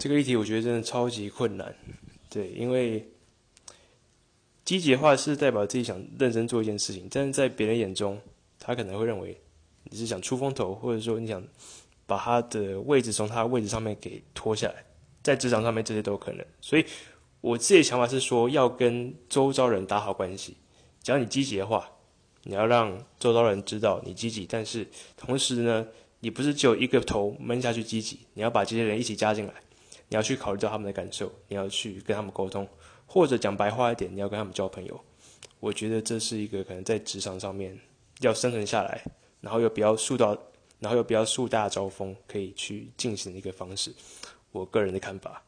这个议题我觉得真的超级困难，对，因为积极的话是代表自己想认真做一件事情，但是在别人眼中，他可能会认为你是想出风头，或者说你想把他的位置从他的位置上面给拖下来，在职场上面这些都有可能。所以我自己的想法是说，要跟周遭人打好关系，只要你积极的话。你要让周遭人知道你积极，但是同时呢，你不是只有一个头闷下去积极，你要把这些人一起加进来，你要去考虑到他们的感受，你要去跟他们沟通，或者讲白话一点，你要跟他们交朋友。我觉得这是一个可能在职场上面要生存下来，然后又比较树到，然后又比较树大招风，可以去进行的一个方式。我个人的看法。